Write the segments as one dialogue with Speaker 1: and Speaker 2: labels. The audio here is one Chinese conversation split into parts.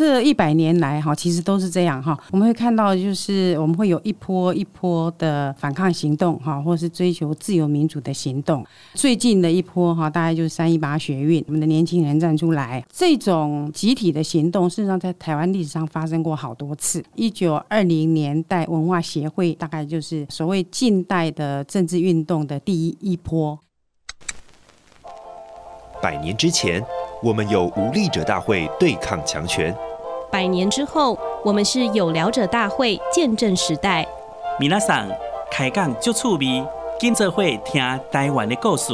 Speaker 1: 这一百年来哈，其实都是这样哈。我们会看到，就是我们会有一波一波的反抗行动哈，或是追求自由民主的行动。最近的一波哈，大概就是三一八学运，我们的年轻人站出来，这种集体的行动，事实上在台湾历史上发生过好多次。一九二零年代文化协会，大概就是所谓近代的政治运动的第一一波。
Speaker 2: 百年之前，我们有无力者大会对抗强权；
Speaker 3: 百年之后，我们是有聊者大会见证时代。
Speaker 4: 皆さん开讲就趣味，今则会听台湾的故事。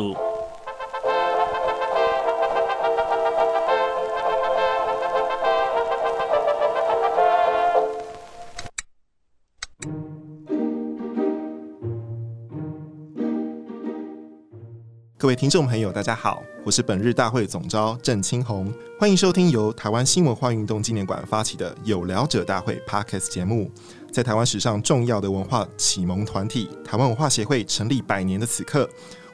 Speaker 5: 各位听众朋友，大家好，我是本日大会总召郑清红，欢迎收听由台湾新文化运动纪念馆发起的有聊者大会 Podcast 节目。在台湾史上重要的文化启蒙团体台湾文化协会成立百年的此刻，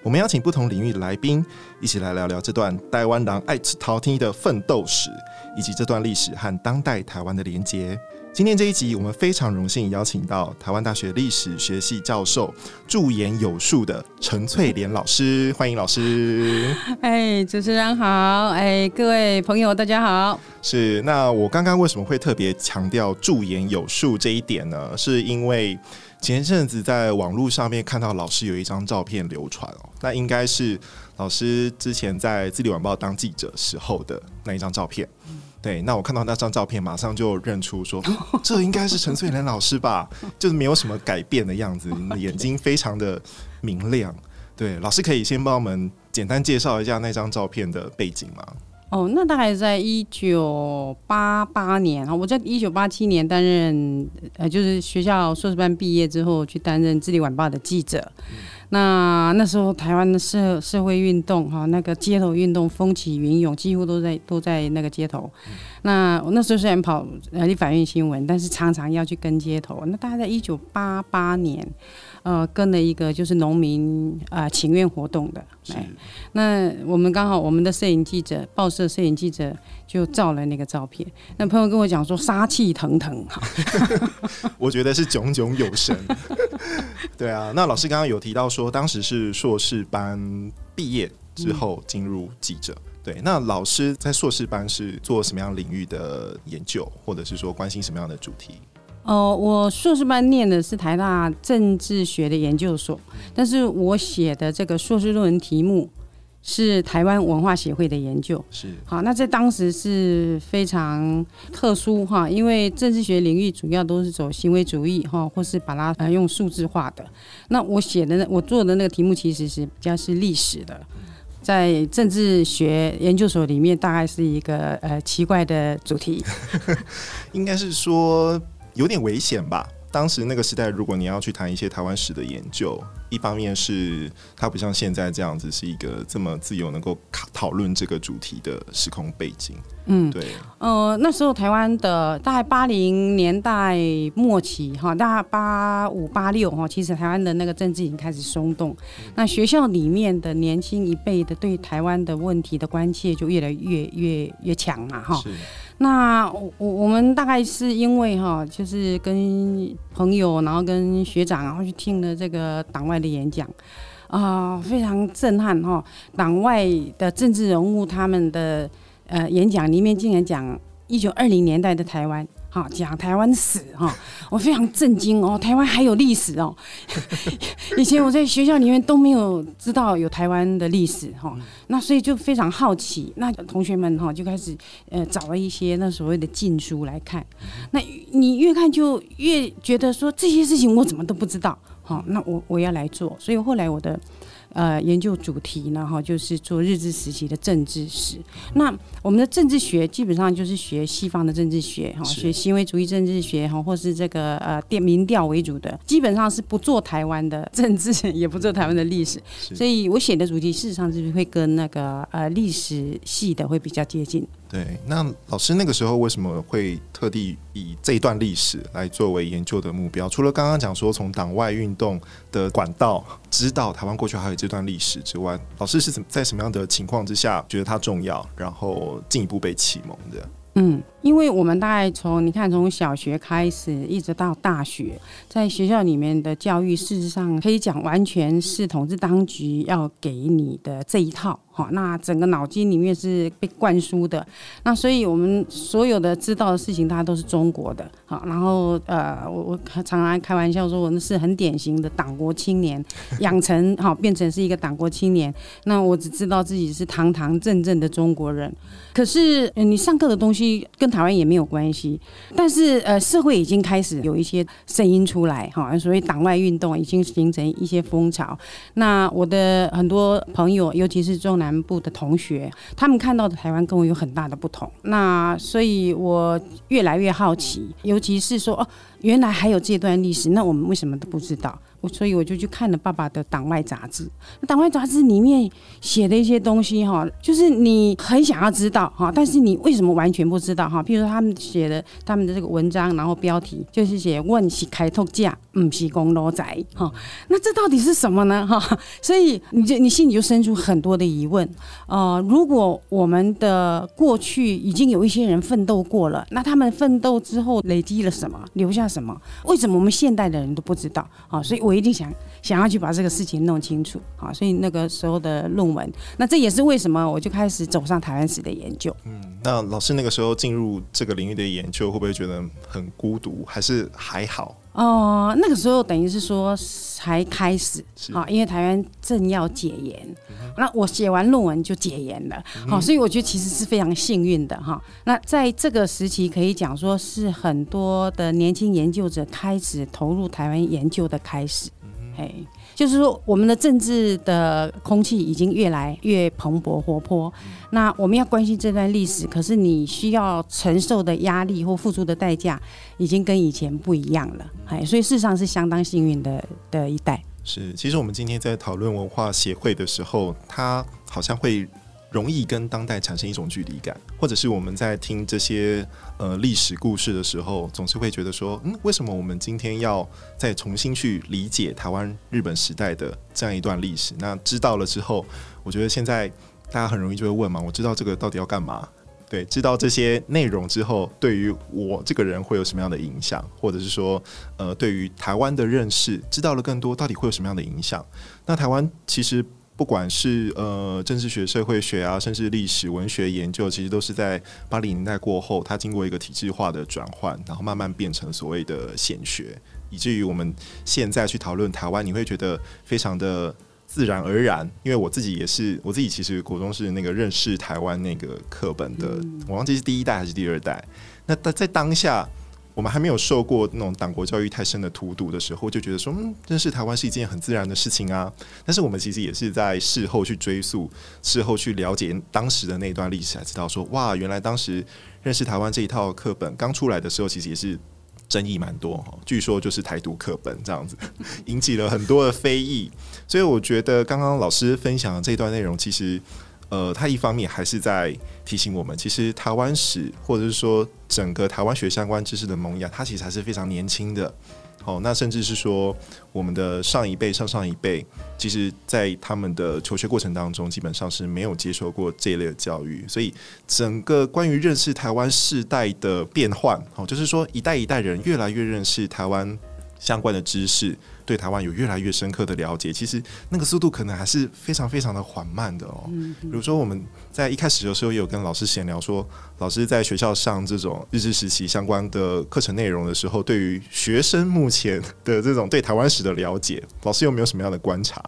Speaker 5: 我们邀请不同领域的来宾，一起来聊聊这段台湾人爱吃头天的奋斗史，以及这段历史和当代台湾的连结。今天这一集，我们非常荣幸邀请到台湾大学历史学系教授、驻颜有术的陈翠莲老师，欢迎老师。
Speaker 1: 哎，主持人好，哎，各位朋友大家好。
Speaker 5: 是，那我刚刚为什么会特别强调驻颜有术这一点呢？是因为前一阵子在网络上面看到老师有一张照片流传哦，那应该是老师之前在《自立晚报》当记者时候的那一张照片。对，那我看到那张照片，马上就认出说，这应该是陈翠莲老师吧？就是没有什么改变的样子，眼睛非常的明亮。对，老师可以先帮我们简单介绍一下那张照片的背景吗？
Speaker 1: 哦，那大概在一九八八年啊，我在一九八七年担任呃，就是学校硕士班毕业之后去担任《智力晚报》的记者。嗯那那时候台湾的社社会运动哈，那个街头运动风起云涌，几乎都在都在那个街头。那我那时候虽然跑呃立法院新闻，但是常常要去跟街头。那大概在一九八八年，呃，跟了一个就是农民啊、呃、请愿活动的。是那我们刚好我们的摄影记者，报社摄影记者就照了那个照片。那朋友跟我讲说杀气腾腾哈，
Speaker 5: 我觉得是炯炯有神。对啊，那老师刚刚有提到说，当时是硕士班毕业之后进入记者。嗯、对，那老师在硕士班是做什么样领域的研究，或者是说关心什么样的主题？
Speaker 1: 哦、呃，我硕士班念的是台大政治学的研究所，但是我写的这个硕士论文题目。是台湾文化协会的研究，是好，那在当时是非常特殊哈，因为政治学领域主要都是走行为主义哈，或是把它呃用数字化的。那我写的我做的那个题目其实是比较是历史的，在政治学研究所里面大概是一个呃奇怪的主题，
Speaker 5: 应该是说有点危险吧。当时那个时代，如果你要去谈一些台湾史的研究，一方面是它不像现在这样子是一个这么自由能够讨论这个主题的时空背景。嗯，对。
Speaker 1: 呃，那时候台湾的大概八零年代末期哈，大概八五八六哈，其实台湾的那个政治已经开始松动。嗯、那学校里面的年轻一辈的对台湾的问题的关切就越来越越越强嘛哈。那我我们大概是因为哈，就是跟朋友，然后跟学长，然后去听了这个党外的演讲，啊、非常震撼哈。党外的政治人物他们的呃演讲里面竟然讲一九二零年代的台湾。好，讲台湾史哈，我非常震惊哦，台湾还有历史哦。以前我在学校里面都没有知道有台湾的历史哈，那所以就非常好奇。那同学们哈就开始呃找了一些那所谓的禁书来看，那你越看就越觉得说这些事情我怎么都不知道。好，那我我要来做，所以后来我的。呃，研究主题呢，哈，就是做日治时期的政治史。那我们的政治学基本上就是学西方的政治学，哈，学行为主义政治学，哈，或是这个呃电民调为主的，基本上是不做台湾的政治，也不做台湾的历史。所以我写的主题事实上是会跟那个呃历史系的会比较接近。
Speaker 5: 对，那老师那个时候为什么会特地以这一段历史来作为研究的目标？除了刚刚讲说从党外运动的管道知道台湾过去还有这段历史之外，老师是怎在什么样的情况之下觉得它重要，然后进一步被启蒙的？
Speaker 1: 嗯，因为我们大概从你看，从小学开始一直到大学，在学校里面的教育，事实上可以讲完全是统治当局要给你的这一套。好，那整个脑筋里面是被灌输的，那所以我们所有的知道的事情，大家都是中国的。好，然后呃，我我常常开玩笑说，我们是很典型的党国青年，养成好变成是一个党国青年。那我只知道自己是堂堂正正的中国人，可是你上课的东西跟台湾也没有关系。但是呃，社会已经开始有一些声音出来，哈，所以党外运动已经形成一些风潮。那我的很多朋友，尤其是中南部的同学，他们看到的台湾跟我有很大的不同。那所以我越来越好奇，尤其是说哦，原来还有这段历史，那我们为什么都不知道？我所以我就去看了爸爸的党外杂志，党外杂志里面写的一些东西哈，就是你很想要知道哈，但是你为什么完全不知道哈？譬如说他们写的他们的这个文章，然后标题就是写“问是开拓价，不是公路仔”哈，那这到底是什么呢哈？所以你就你心里就生出很多的疑问。呃，如果我们的过去已经有一些人奋斗过了，那他们奋斗之后累积了什么，留下什么？为什么我们现代的人都不知道好？所以。我一定想想要去把这个事情弄清楚，好，所以那个时候的论文，那这也是为什么我就开始走上台湾史的研究。
Speaker 5: 嗯，那老师那个时候进入这个领域的研究，会不会觉得很孤独，还是还好？
Speaker 1: 哦、呃，那个时候等于是说才开始啊，因为台湾正要解严，嗯、那我写完论文就解严了，好、嗯，所以我觉得其实是非常幸运的哈。那在这个时期可以讲说是很多的年轻研究者开始投入台湾研究的开始，嘿、嗯。就是说，我们的政治的空气已经越来越蓬勃活泼。那我们要关心这段历史，可是你需要承受的压力或付出的代价，已经跟以前不一样了。哎，所以事实上是相当幸运的的一代。
Speaker 5: 是，其实我们今天在讨论文化协会的时候，它好像会。容易跟当代产生一种距离感，或者是我们在听这些呃历史故事的时候，总是会觉得说，嗯，为什么我们今天要再重新去理解台湾日本时代的这样一段历史？那知道了之后，我觉得现在大家很容易就会问嘛，我知道这个到底要干嘛？对，知道这些内容之后，对于我这个人会有什么样的影响？或者是说，呃，对于台湾的认识，知道了更多，到底会有什么样的影响？那台湾其实。不管是呃政治学、社会学啊，甚至历史、文学研究，其实都是在八零年代过后，它经过一个体制化的转换，然后慢慢变成所谓的显学，以至于我们现在去讨论台湾，你会觉得非常的自然而然。因为我自己也是，我自己其实国中是那个认识台湾那个课本的，我忘记是第一代还是第二代。那在当下。我们还没有受过那种党国教育太深的荼毒的时候，就觉得说，嗯，认识台湾是一件很自然的事情啊。但是我们其实也是在事后去追溯，事后去了解当时的那段历史，才知道说，哇，原来当时认识台湾这一套课本刚出来的时候，其实也是争议蛮多哈。据说就是台独课本这样子，引起了很多的非议。所以我觉得刚刚老师分享的这段内容，其实。呃，他一方面还是在提醒我们，其实台湾史或者是说整个台湾学相关知识的萌芽，它其实还是非常年轻的。哦，那甚至是说我们的上一辈、上上一辈，其实在他们的求学过程当中，基本上是没有接受过这一类的教育，所以整个关于认识台湾世代的变换，哦，就是说一代一代人越来越认识台湾相关的知识。对台湾有越来越深刻的了解，其实那个速度可能还是非常非常的缓慢的哦。比如说我们在一开始的时候也有跟老师闲聊说，老师在学校上这种日治时期相关的课程内容的时候，对于学生目前的这种对台湾史的了解，老师有没有什么样的观察？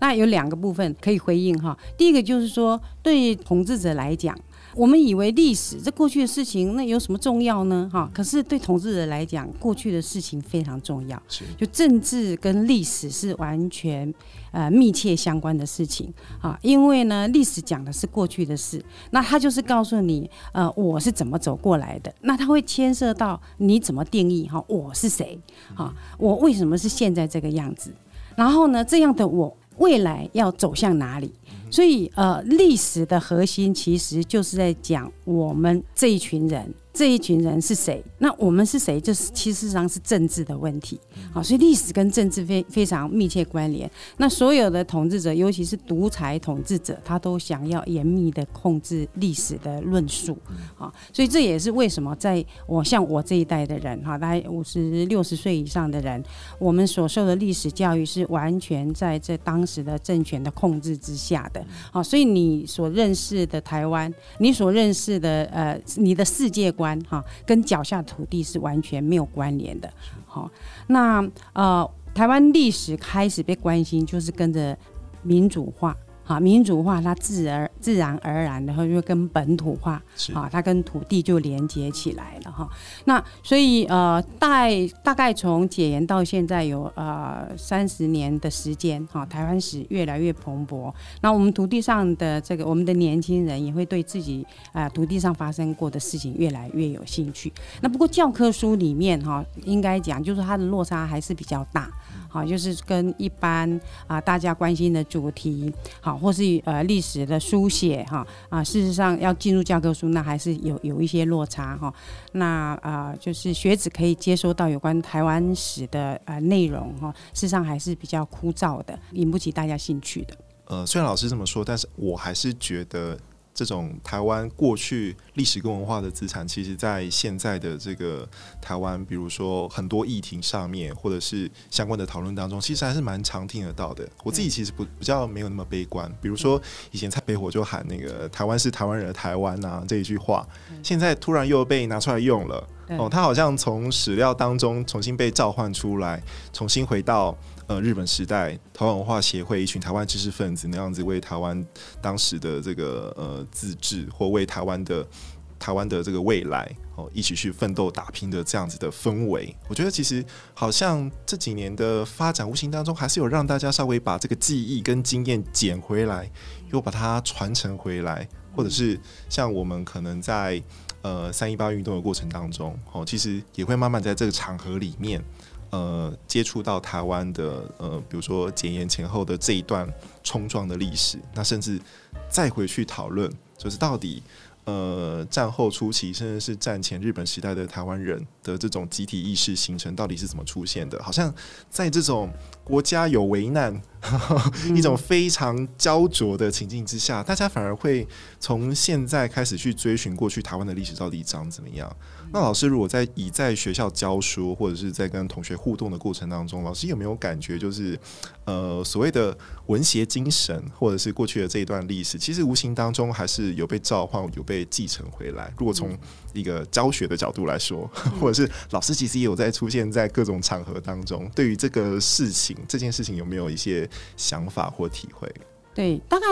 Speaker 1: 那有两个部分可以回应哈。第一个就是说，对统治者来讲。我们以为历史这过去的事情，那有什么重要呢？哈，可是对统治者来讲，过去的事情非常重要。就政治跟历史是完全呃密切相关的事情啊。因为呢，历史讲的是过去的事，那他就是告诉你，呃，我是怎么走过来的。那他会牵涉到你怎么定义哈，我是谁？哈，我为什么是现在这个样子？然后呢，这样的我未来要走向哪里？所以，呃，历史的核心其实就是在讲我们这一群人。这一群人是谁？那我们是谁？就是其实上是政治的问题。好，所以历史跟政治非非常密切关联。那所有的统治者，尤其是独裁统治者，他都想要严密的控制历史的论述。好，所以这也是为什么在我像我这一代的人，哈，大概五十六十岁以上的人，我们所受的历史教育是完全在这当时的政权的控制之下的。好，所以你所认识的台湾，你所认识的呃，你的世界观哈，跟脚下土地是完全没有关联的。好，那呃，台湾历史开始被关心，就是跟着民主化。啊，民主化它自而自然而然的，然后就跟本土化，啊，它跟土地就连接起来了哈。那所以呃，大概大概从解严到现在有呃三十年的时间，哈，台湾史越来越蓬勃。那我们土地上的这个我们的年轻人也会对自己啊、呃、土地上发生过的事情越来越有兴趣。那不过教科书里面哈，应该讲就是它的落差还是比较大。好，就是跟一般啊、大家关心的主题，好，或是呃历史的书写哈啊，事实上要进入教科书，那还是有有一些落差哈。那啊、就是学子可以接收到有关台湾史的呃内容哈，事实上还是比较枯燥的，引不起大家兴趣的。
Speaker 5: 呃，虽然老师这么说，但是我还是觉得。这种台湾过去历史跟文化的资产，其实，在现在的这个台湾，比如说很多议题上面，或者是相关的讨论当中，其实还是蛮常听得到的。我自己其实不比较没有那么悲观。比如说以前蔡北火就喊那个“台湾是台湾人的台湾”呐这一句话，现在突然又被拿出来用了。哦，他好像从史料当中重新被召唤出来，重新回到。呃，日本时代台湾文化协会一群台湾知识分子那样子为台湾当时的这个呃自治或为台湾的台湾的这个未来哦一起去奋斗打拼的这样子的氛围，我觉得其实好像这几年的发展无形当中还是有让大家稍微把这个记忆跟经验捡回来，又把它传承回来，或者是像我们可能在呃三一八运动的过程当中哦，其实也会慢慢在这个场合里面。呃，接触到台湾的呃，比如说解严前后的这一段冲撞的历史，那甚至再回去讨论，就是到底呃战后初期，甚至是战前日本时代的台湾人的这种集体意识形成到底是怎么出现的？好像在这种国家有危难，一种非常焦灼的情境之下，大家反而会从现在开始去追寻过去台湾的历史到底长怎么样。那老师如果在以在学校教书或者是在跟同学互动的过程当中，老师有没有感觉就是，呃，所谓的文学精神或者是过去的这一段历史，其实无形当中还是有被召唤、有被继承回来。如果从一个教学的角度来说，或者是老师其实也有在出现在各种场合当中，对于这个事情这件事情有没有一些想法或体会？
Speaker 1: 对，大概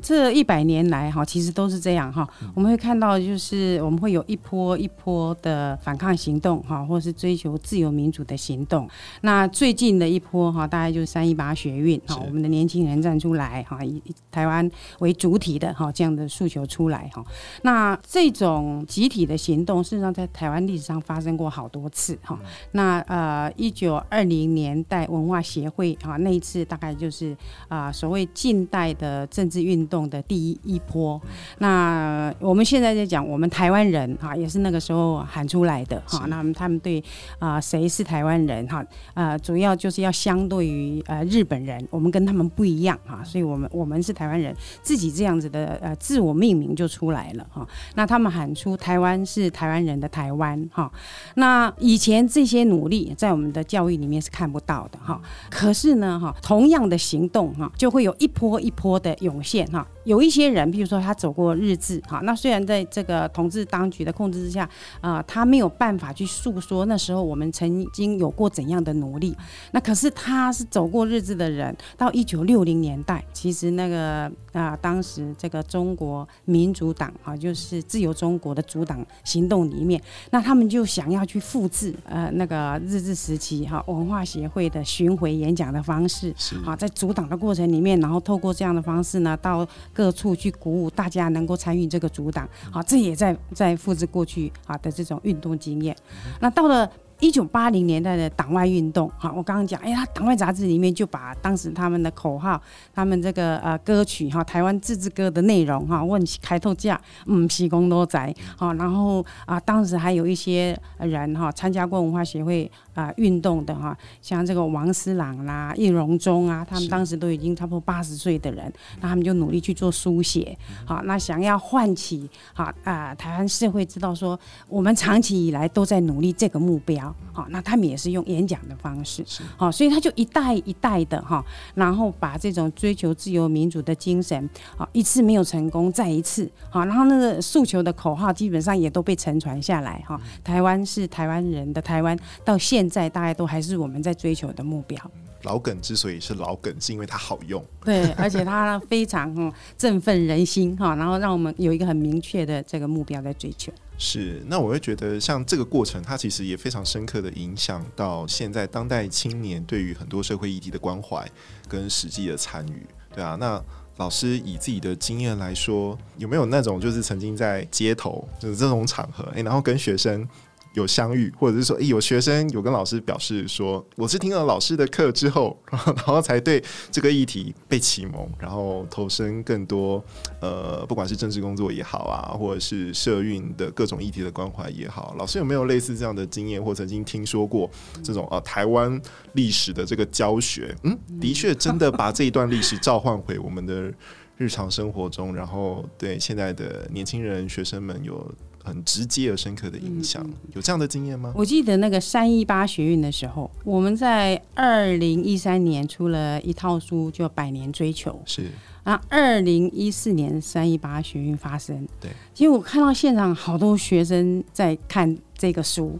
Speaker 1: 这一百年来哈，其实都是这样哈。我们会看到，就是我们会有一波一波的反抗行动哈，或是追求自由民主的行动。那最近的一波哈，大概就是三一八学运哈，我们的年轻人站出来哈，以台湾为主体的哈这样的诉求出来哈。那这种集体的行动，事实上在台湾历史上发生过好多次哈。那呃，一九二零年代文化协会啊，那一次大概就是啊，所谓近代。的政治运动的第一一波，那我们现在在讲，我们台湾人哈，也是那个时候喊出来的哈。那么他们对啊，谁是台湾人哈？呃，主要就是要相对于呃日本人，我们跟他们不一样哈，所以我们我们是台湾人，自己这样子的呃自我命名就出来了哈。那他们喊出台湾是台湾人的台湾哈。那以前这些努力在我们的教育里面是看不到的哈。可是呢哈，同样的行动哈，就会有一波一。波的涌现哈，有一些人，比如说他走过日治哈，那虽然在这个统治当局的控制之下啊、呃，他没有办法去诉说那时候我们曾经有过怎样的努力，那可是他是走过日治的人，到一九六零年代，其实那个啊、呃，当时这个中国民主党啊，就是自由中国的主党行动里面，那他们就想要去复制呃那个日治时期哈文化协会的巡回演讲的方式，啊，在主党的过程里面，然后透过这这样的方式呢，到各处去鼓舞大家能够参与这个组党，好，这也在在复制过去啊的这种运动经验。那到了一九八零年代的党外运动，哈，我刚刚讲，哎呀，党外杂志里面就把当时他们的口号、他们这个呃歌曲哈，台湾自治歌的内容哈，问开头价，嗯，西工多宅，好，然后啊，当时还有一些人哈参加过文化协会啊运动的哈，像这个王思朗啦、叶荣中啊，他们当时都已经差不多八十岁的人，那他们就努力去做书写，好，那想要唤起好啊台湾社会知道说，我们长期以来都在努力这个目标。好，那他们也是用演讲的方式，好，所以他就一代一代的哈，然后把这种追求自由民主的精神，好，一次没有成功，再一次，好，然后那个诉求的口号基本上也都被承传下来，哈，台湾是台湾人的台湾，到现在大概都还是我们在追求的目标。
Speaker 5: 老梗之所以是老梗，是因为它好用，
Speaker 1: 对，而且它非常振奋人心哈，然后让我们有一个很明确的这个目标在追求。
Speaker 5: 是，那我会觉得像这个过程，它其实也非常深刻的影响到现在当代青年对于很多社会议题的关怀跟实际的参与，对啊。那老师以自己的经验来说，有没有那种就是曾经在街头就是这种场合，诶，然后跟学生有相遇，或者是说，诶，有学生有跟老师表示说，我是听了老师的课之后，然后，才对这个议题被启蒙，然后投身更多，呃，不管是政治工作也好啊，或者是社运的各种议题的关怀也好，老师有没有类似这样的经验，或曾经听说过这种呃台湾历史的这个教学？嗯，的确真的把这一段历史召唤回我们的日常生活中，然后对现在的年轻人、学生们有。很直接而深刻的影响，有这样的经验吗？
Speaker 1: 我记得那个三一八学运的时候，我们在二零一三年出了一套书，叫《百年追求》。
Speaker 5: 是。
Speaker 1: 然后二零一四年三一八学运发生，
Speaker 5: 对。
Speaker 1: 其实我看到现场好多学生在看这个书，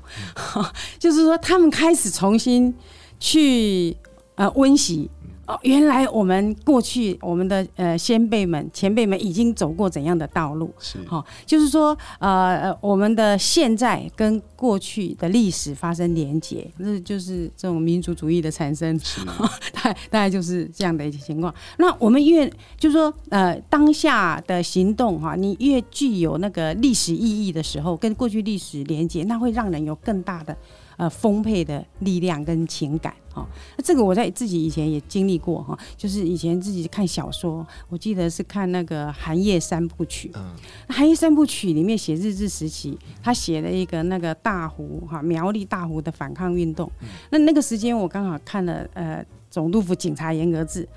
Speaker 1: 嗯、就是说他们开始重新去呃温习。哦，原来我们过去我们的呃先辈们、前辈们已经走过怎样的道路？
Speaker 5: 是，
Speaker 1: 哈、哦，就是说呃，我们的现在跟过去的历史发生连结，那就是这种民族主义的产生。是，大概大概就是这样的一些情况。那我们越就是说呃当下的行动哈，你越具有那个历史意义的时候，跟过去历史连结，那会让人有更大的。呃，丰沛的力量跟情感，哈，那这个我在自己以前也经历过，哈，就是以前自己看小说，我记得是看那个《寒夜三部曲》，嗯，《寒夜三部曲》里面写日治时期，他写了一个那个大湖，哈，苗栗大湖的反抗运动，那那个时间我刚好看了，呃。总督府警察严格制，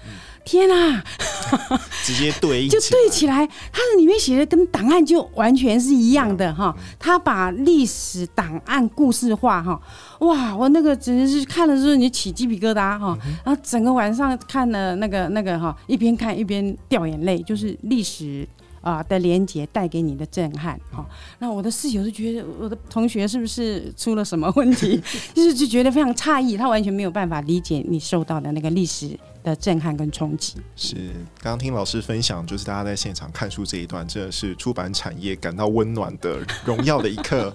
Speaker 1: 天啊，
Speaker 5: 直接对
Speaker 1: 就对起来，它的里面写的跟档案就完全是一样的哈。他把历史档案故事化哈，哇，我那个简直是看的时候你起鸡皮疙瘩哈，然后整个晚上看了那个那个哈，一边看一边掉眼泪，就是历史。啊的连结带给你的震撼，哈，那我的室友就觉得我的同学是不是出了什么问题，就是就觉得非常诧异，他完全没有办法理解你受到的那个历史的震撼跟冲击。
Speaker 5: 是，刚刚听老师分享，就是大家在现场看书这一段，真的是出版产业感到温暖的荣耀的一刻。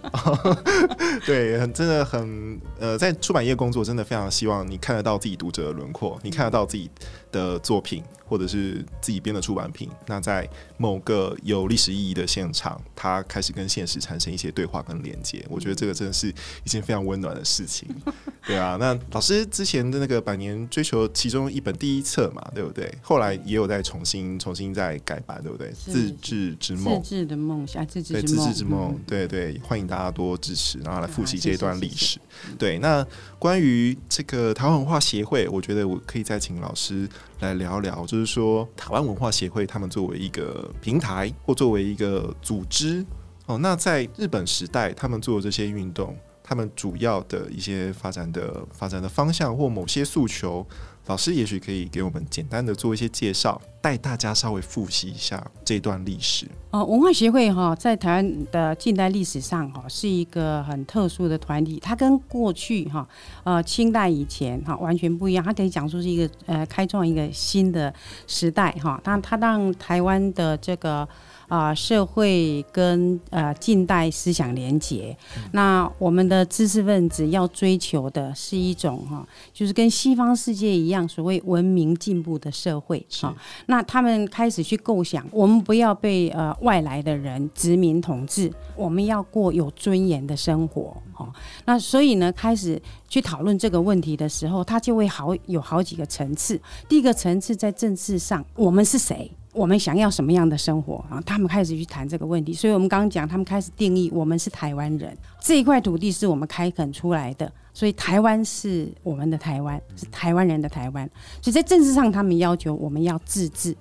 Speaker 5: 对，很真的很呃，在出版业工作，真的非常希望你看得到自己读者的轮廓，你看得到自己的作品。或者是自己编的出版品，那在某个有历史意义的现场，它开始跟现实产生一些对话跟连接。我觉得这个真的是一件非常温暖的事情，对啊。那老师之前的那个《百年追求》其中一本第一册嘛，对不对？后来也有在重新、重新再改版，对不对？自治之梦，
Speaker 1: 自治的梦想，自治
Speaker 5: 对自治之梦，对对，欢迎大家多支持，然后来复习这一段历史。对，那关于这个台湾文化协会，我觉得我可以再请老师。来聊聊，就是说台湾文化协会，他们作为一个平台或作为一个组织，哦，那在日本时代，他们做这些运动，他们主要的一些发展的发展的方向或某些诉求。老师也许可以给我们简单的做一些介绍，带大家稍微复习一下这段历史。
Speaker 1: 哦，文化协会哈，在台湾的近代历史上哈，是一个很特殊的团体。它跟过去哈，呃，清代以前哈完全不一样。它可以讲说是一个呃，开创一个新的时代哈。它它让台湾的这个。啊、呃、社会跟呃近代思想连结。嗯、那我们的知识分子要追求的是一种哈，就是跟西方世界一样，所谓文明进步的社会。好，那他们开始去构想，我们不要被呃外来的人殖民统治，我们要过有尊严的生活。好，那所以呢，开始去讨论这个问题的时候，它就会好有好几个层次。第一个层次在政治上，我们是谁？我们想要什么样的生活啊？他们开始去谈这个问题。所以我们刚刚讲，他们开始定义我们是台湾人，这一块土地是我们开垦出来的，所以台湾是我们的台湾，是台湾人的台湾。所以在政治上，他们要求我们要自治。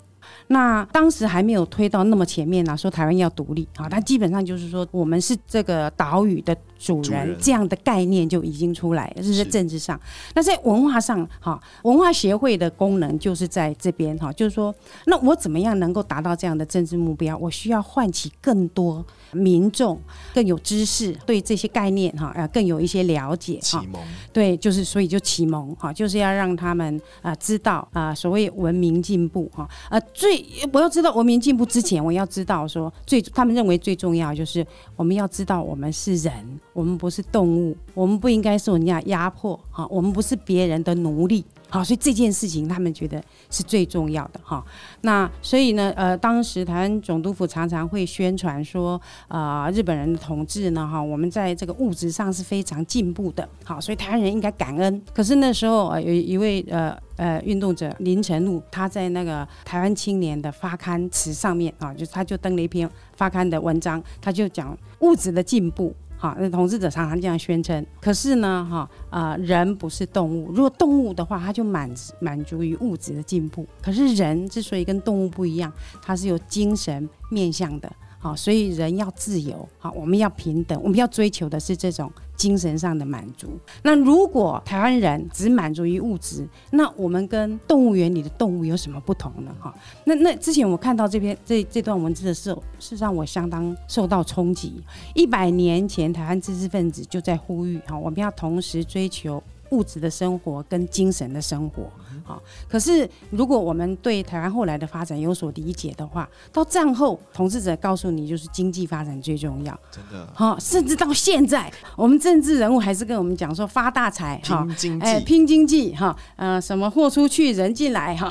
Speaker 1: 那当时还没有推到那么前面呢、啊，说台湾要独立啊，但基本上就是说我们是这个岛屿的主人，这样的概念就已经出来了，这是在政治上。那在文化上，哈，文化协会的功能就是在这边哈，就是说，那我怎么样能够达到这样的政治目标？我需要唤起更多民众更有知识，对这些概念哈，啊，更有一些了解哈。启蒙。对，就是所以就启蒙哈，就是要让他们啊知道啊，所谓文明进步哈，呃最。我要知道文明进步之前，我要知道说最他们认为最重要就是我们要知道我们是人，我们不是动物，我们不应该受人家压迫哈，我们不是别人的奴隶。好，所以这件事情他们觉得是最重要的哈。那所以呢，呃，当时台湾总督府常常会宣传说，啊、呃，日本人的统治呢，哈，我们在这个物质上是非常进步的。好，所以台湾人应该感恩。可是那时候，呃，有一位呃呃运动者林呈禄，他在那个台湾青年的发刊词上面啊，就他就登了一篇发刊的文章，他就讲物质的进步。好，那统治者常常这样宣称。可是呢，哈，呃，人不是动物。如果动物的话，它就满满足于物质的进步。可是人之所以跟动物不一样，它是有精神面向的。好，所以人要自由。好，我们要平等，我们要追求的是这种精神上的满足。那如果台湾人只满足于物质，那我们跟动物园里的动物有什么不同呢？哈，那那之前我看到这篇这这段文字的时候，是让我相当受到冲击。一百年前，台湾知识分子就在呼吁，哈，我们要同时追求物质的生活跟精神的生活。好，可是如果我们对台湾后来的发展有所理解的话，到战后统治者告诉你，就是经济发展最重要，真的。好，甚至到现在，我们政治人物还是跟我们讲说发大财，哈，哎，拼经济，哈，呃，什么货出去人进来，哈，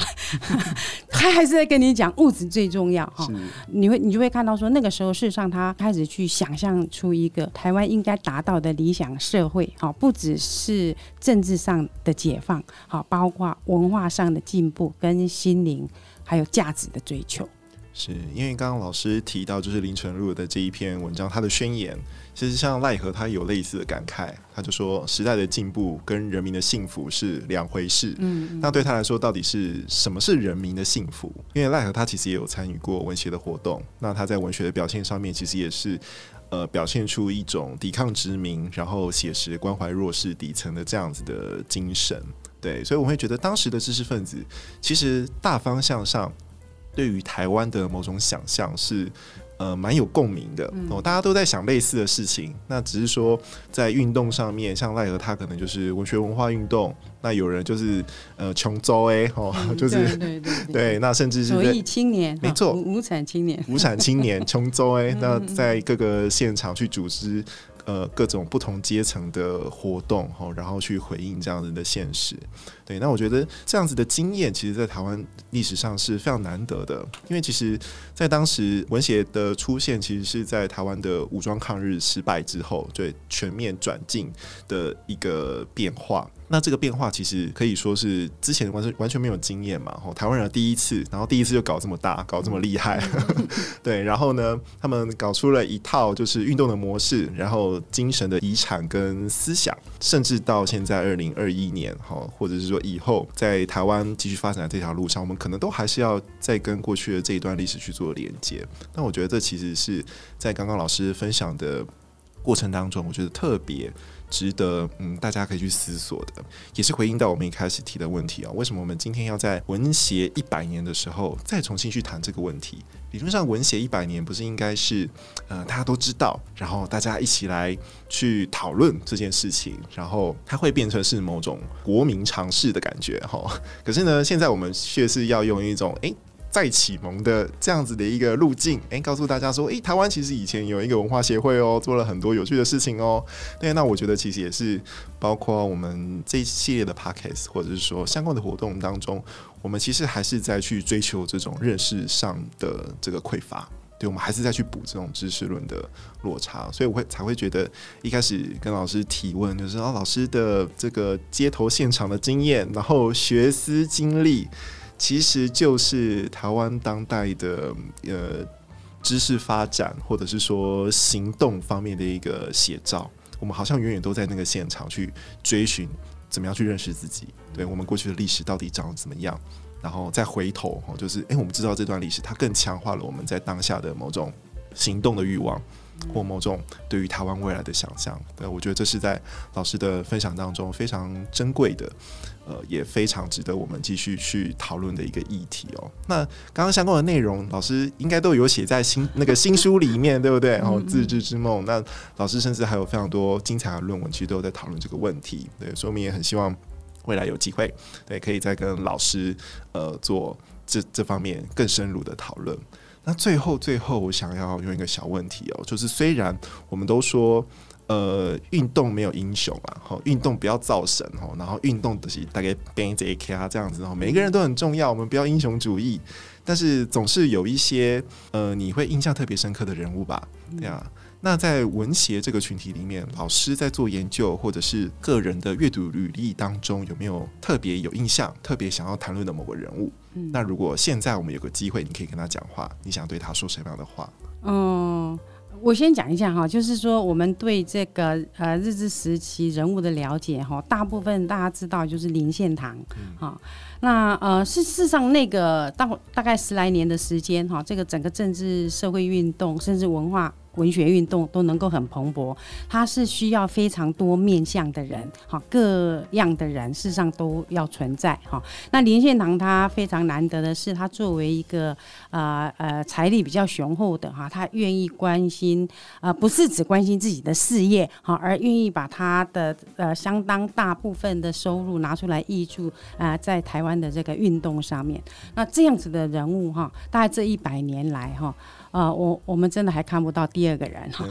Speaker 1: 他还是在跟你讲物质最重要，哈。你会你就会看到说，那个时候事实上他开始去想象出一个台湾应该达到的理想社会，好，不只是政治上的解放，好，包括我。文化上的进步跟心灵还有价值的追求，
Speaker 5: 是因为刚刚老师提到，就是林呈禄的这一篇文章，他的宣言，其实像赖和他有类似的感慨，他就说时代的进步跟人民的幸福是两回事。嗯，嗯，那对他来说，到底是什么是人民的幸福？因为赖和他其实也有参与过文学的活动，那他在文学的表现上面，其实也是呃表现出一种抵抗殖民，然后写实关怀弱势底层的这样子的精神。对，所以我会觉得当时的知识分子其实大方向上对于台湾的某种想象是呃蛮有共鸣的。哦，大家都在想类似的事情，那只是说在运动上面，像奈何他可能就是文学文化运动，那有人就是呃穷州哎哦，就是对对对，对，那甚至是
Speaker 1: 左翼青年，
Speaker 5: 没错，
Speaker 1: 无产青年，
Speaker 5: 无产青年 穷州哎，那在各个现场去组织。呃，各种不同阶层的活动，哈，然后去回应这样子的现实。对，那我觉得这样子的经验，其实，在台湾历史上是非常难得的。因为其实，在当时文协的出现，其实是在台湾的武装抗日失败之后，对全面转进的一个变化。那这个变化其实可以说是之前完全完全没有经验嘛，吼，台湾人第一次，然后第一次就搞这么大，搞这么厉害，对，然后呢，他们搞出了一套就是运动的模式，然后精神的遗产跟思想，甚至到现在二零二一年，哈，或者是说以后在台湾继续发展的这条路上，我们可能都还是要再跟过去的这一段历史去做连接。那我觉得这其实是在刚刚老师分享的过程当中，我觉得特别。值得嗯，大家可以去思索的，也是回应到我们一开始提的问题啊。为什么我们今天要在文协一百年的时候再重新去谈这个问题？理论上，文协一百年不是应该是呃大家都知道，然后大家一起来去讨论这件事情，然后它会变成是某种国民常识的感觉哈。可是呢，现在我们却是要用一种诶。再启蒙的这样子的一个路径，哎、欸，告诉大家说，哎、欸，台湾其实以前有一个文化协会哦，做了很多有趣的事情哦。对，那我觉得其实也是包括我们这一系列的 podcast 或者是说相关的活动当中，我们其实还是在去追求这种认识上的这个匮乏。对，我们还是在去补这种知识论的落差，所以我会才会觉得一开始跟老师提问，就是说老师的这个街头现场的经验，然后学思经历，其实就是台湾当代的呃知识发展或者是说行动方面的一个写照。我们好像永远都在那个现场去追寻怎么样去认识自己，对我们过去的历史到底长得怎么样。然后再回头，就是哎，我们知道这段历史，它更强化了我们在当下的某种行动的欲望，或某种对于台湾未来的想象。对，我觉得这是在老师的分享当中非常珍贵的，呃，也非常值得我们继续去讨论的一个议题哦。那刚刚相关的内容，老师应该都有写在新那个新书里面，对不对？然后自治之梦，那老师甚至还有非常多精彩的论文，其实都有在讨论这个问题。对，所以我们也很希望。未来有机会，对，可以再跟老师呃做这这方面更深入的讨论。那最后最后，我想要用一个小问题哦，就是虽然我们都说呃运动没有英雄啊，哈，运动不要造神哈，然后运动的是大概 b a n z k 啊这样子，然后每个人都很重要，我们不要英雄主义，但是总是有一些呃你会印象特别深刻的人物吧，对啊。那在文协这个群体里面，老师在做研究或者是个人的阅读履历当中，有没有特别有印象、特别想要谈论的某个人物？嗯，那如果现在我们有个机会，你可以跟他讲话，你想对他说什么样的话？
Speaker 1: 嗯，我先讲一下哈，就是说我们对这个呃日治时期人物的了解哈，大部分大家知道就是林献堂哈。嗯那呃，事实上，那个大大概十来年的时间哈，这个整个政治社会运动，甚至文化文学运动都能够很蓬勃，它是需要非常多面向的人，哈，各样的人，事实上都要存在哈。那林献堂他非常难得的是，他作为一个呃呃财力比较雄厚的哈，他愿意关心呃不是只关心自己的事业哈，而愿意把他的呃相当大部分的收入拿出来挹助啊、呃，在台湾。的这个运动上面，那这样子的人物哈，大概这一百年来哈，呃，我我们真的还看不到第二个人哈，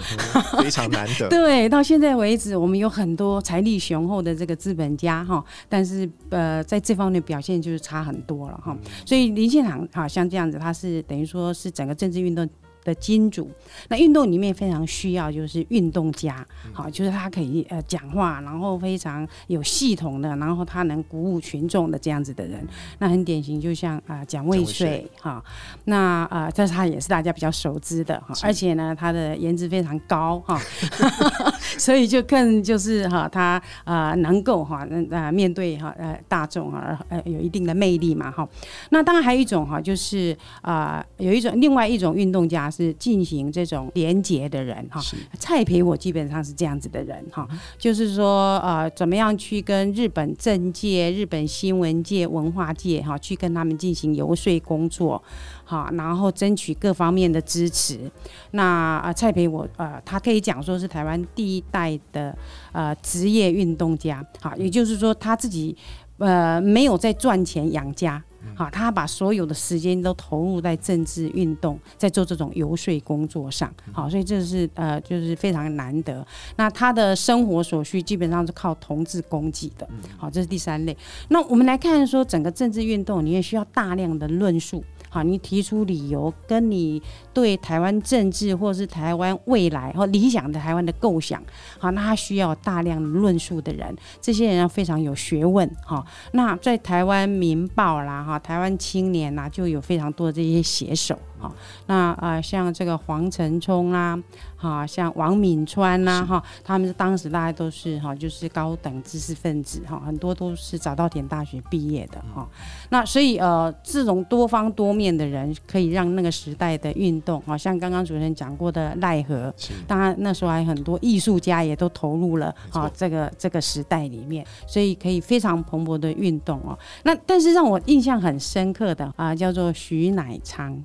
Speaker 5: 非常难得。
Speaker 1: 对，到现在为止，我们有很多财力雄厚的这个资本家哈，但是呃，在这方面表现就是差很多了哈。所以林献堂哈像这样子，他是等于说是整个政治运动的金主，那运动里面非常需要就是运动家，好，就是他可以呃讲话，然后非常有系统的，然后他能鼓舞群众的这样子的人，那很典型，就像啊蒋渭水哈，那啊但是他也是大家比较熟知的哈，而且呢他的颜值非常高哈，所以就更就是哈他啊能够哈呃面对哈呃大众啊呃有一定的魅力嘛哈，那当然还有一种哈就是啊有一种另外一种运动家。是进行这种连结的人哈，蔡培我基本上是这样子的人哈，就是说呃，怎么样去跟日本政界、日本新闻界、文化界哈，去跟他们进行游说工作，好，然后争取各方面的支持。那呃，蔡培我呃，他可以讲说是台湾第一代的呃职业运动家，好，也就是说他自己呃没有在赚钱养家。好，他把所有的时间都投入在政治运动，在做这种游说工作上。好，所以这是呃，就是非常难得。那他的生活所需基本上是靠同志供给的。好，这是第三类。那我们来看说，整个政治运动，你也需要大量的论述。好，你提出理由，跟你对台湾政治或是台湾未来或理想的台湾的构想，好，那他需要大量论述的人，这些人要非常有学问。哈，那在台湾民报啦，哈，台湾青年呐，就有非常多的这些写手。好，那啊、像这个黄承聪啦，哈，像王敏川呐、啊，哈，他们当时大家都是哈，就是高等知识分子哈，很多都是早稻田大学毕业的哈。那所以呃，这种多方多面的人，可以让那个时代的运动，好像刚刚主持人讲过的奈何，当然那时候还很多艺术家也都投入了啊，这个这个时代里面，所以可以非常蓬勃的运动哦。那但是让我印象很深刻的啊，叫做徐乃昌。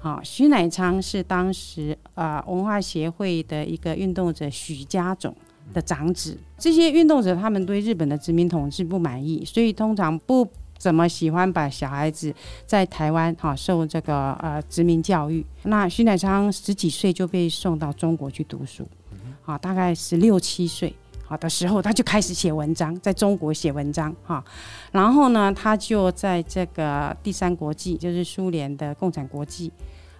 Speaker 1: 好，徐乃昌是当时啊、呃、文化协会的一个运动者许家种的长子。这些运动者他们对日本的殖民统治不满意，所以通常不怎么喜欢把小孩子在台湾哈受这个呃殖民教育。那徐乃昌十几岁就被送到中国去读书，啊，大概十六七岁好的时候，他就开始写文章，在中国写文章哈。然后呢，他就在这个第三国际，就是苏联的共产国际。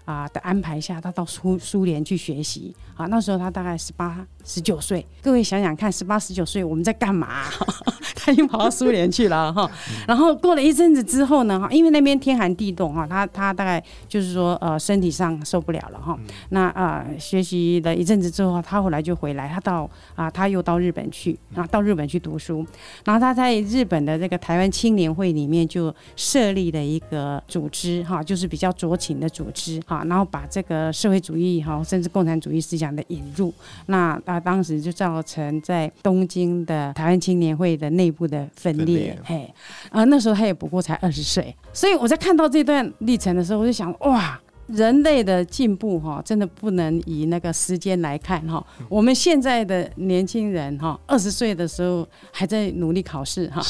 Speaker 1: 啊的安排下，他到苏苏联去学习啊。那时候他大概十八、十九岁。各位想想看，十八、十九岁我们在干嘛？他已经跑到苏联去了哈。然后过了一阵子之后呢，哈，因为那边天寒地冻哈，他他大概就是说呃身体上受不了了哈。那啊、呃、学习了一阵子之后，他后来就回来，他到啊他又到日本去，然后到日本去读书。然后他在日本的这个台湾青年会里面就设立了一个组织哈，就是比较酌情的组织哈。然后把这个社会主义哈，甚至共产主义思想的引入，那他当时就造成在东京的台湾青年会的内部的分裂，嘿，啊，那时候他也不过才二十岁，所以我在看到这段历程的时候，我就想，哇。人类的进步哈，真的不能以那个时间来看哈。我们现在的年轻人哈，二十岁的时候还在努力考试哈。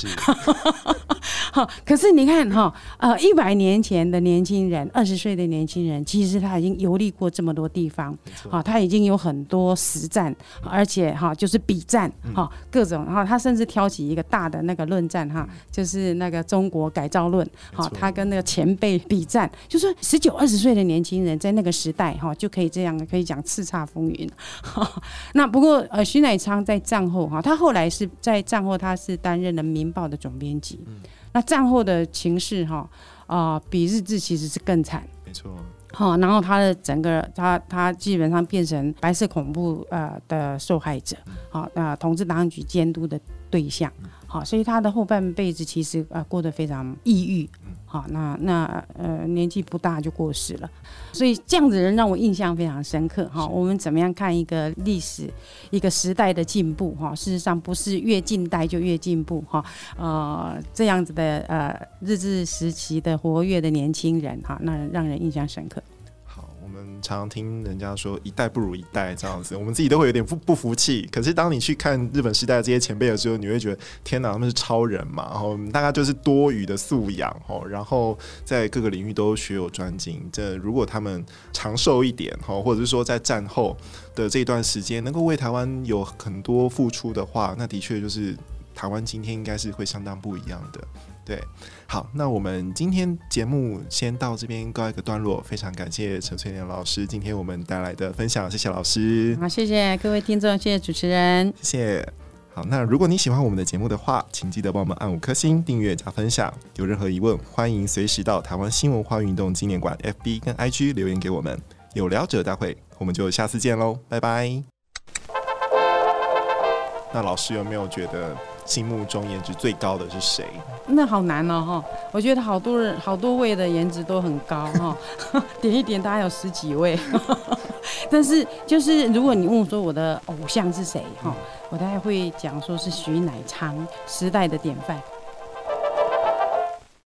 Speaker 1: 好，可是你看哈，呃，一百年前的年轻人，二十岁的年轻人，其实他已经游历过这么多地方，好，他已经有很多实战，而且哈，就是比战哈，各种哈，他甚至挑起一个大的那个论战哈，就是那个中国改造论，好，他跟那个前辈比战，就说十九二十岁的。年轻人在那个时代哈，就可以这样可以讲叱咤风云。那不过呃，徐乃昌在战后哈，他后来是在战后他是担任了《民报》的总编辑。嗯那战后的情势哈啊，比日治其实是更惨。没错。好，然后他的整个他他基本上变成白色恐怖呃的受害者。好，那统治党局监督的对象。好，所以他的后半辈子其实啊过得非常抑郁。好，那那呃年纪不大就过世了，所以这样子的人让我印象非常深刻哈。我们怎么样看一个历史一个时代的进步哈？事实上不是越近代就越进步哈。呃，这样子的呃日治时期的活跃的年轻人哈，那让人印象深刻。
Speaker 5: 常常听人家说一代不如一代这样子，我们自己都会有点不不服气。可是当你去看日本时代的这些前辈的时候，你会觉得天哪，他们是超人嘛？然后大概就是多余的素养哦，然后在各个领域都学有专精。这如果他们长寿一点哈，或者是说在战后的这段时间能够为台湾有很多付出的话，那的确就是台湾今天应该是会相当不一样的。对，好，那我们今天节目先到这边告一个段落。非常感谢陈翠莲老师今天我们带来的分享，谢谢老师。
Speaker 1: 好，谢谢各位听众，谢谢主持人，
Speaker 5: 谢谢。好，那如果你喜欢我们的节目的话，请记得帮我们按五颗星、订阅加分享。有任何疑问，欢迎随时到台湾新文化运动纪念馆 FB 跟 IG 留言给我们。有聊者大会，我们就下次见喽，拜拜。那老师有没有觉得？心目中颜值最高的是谁？
Speaker 1: 那好难哦，哈！我觉得好多人、好多位的颜值都很高，哈，点一点大概有十几位。但是，就是如果你问我说我的偶像是谁，哈，我大概会讲说是徐乃昌时代的典范。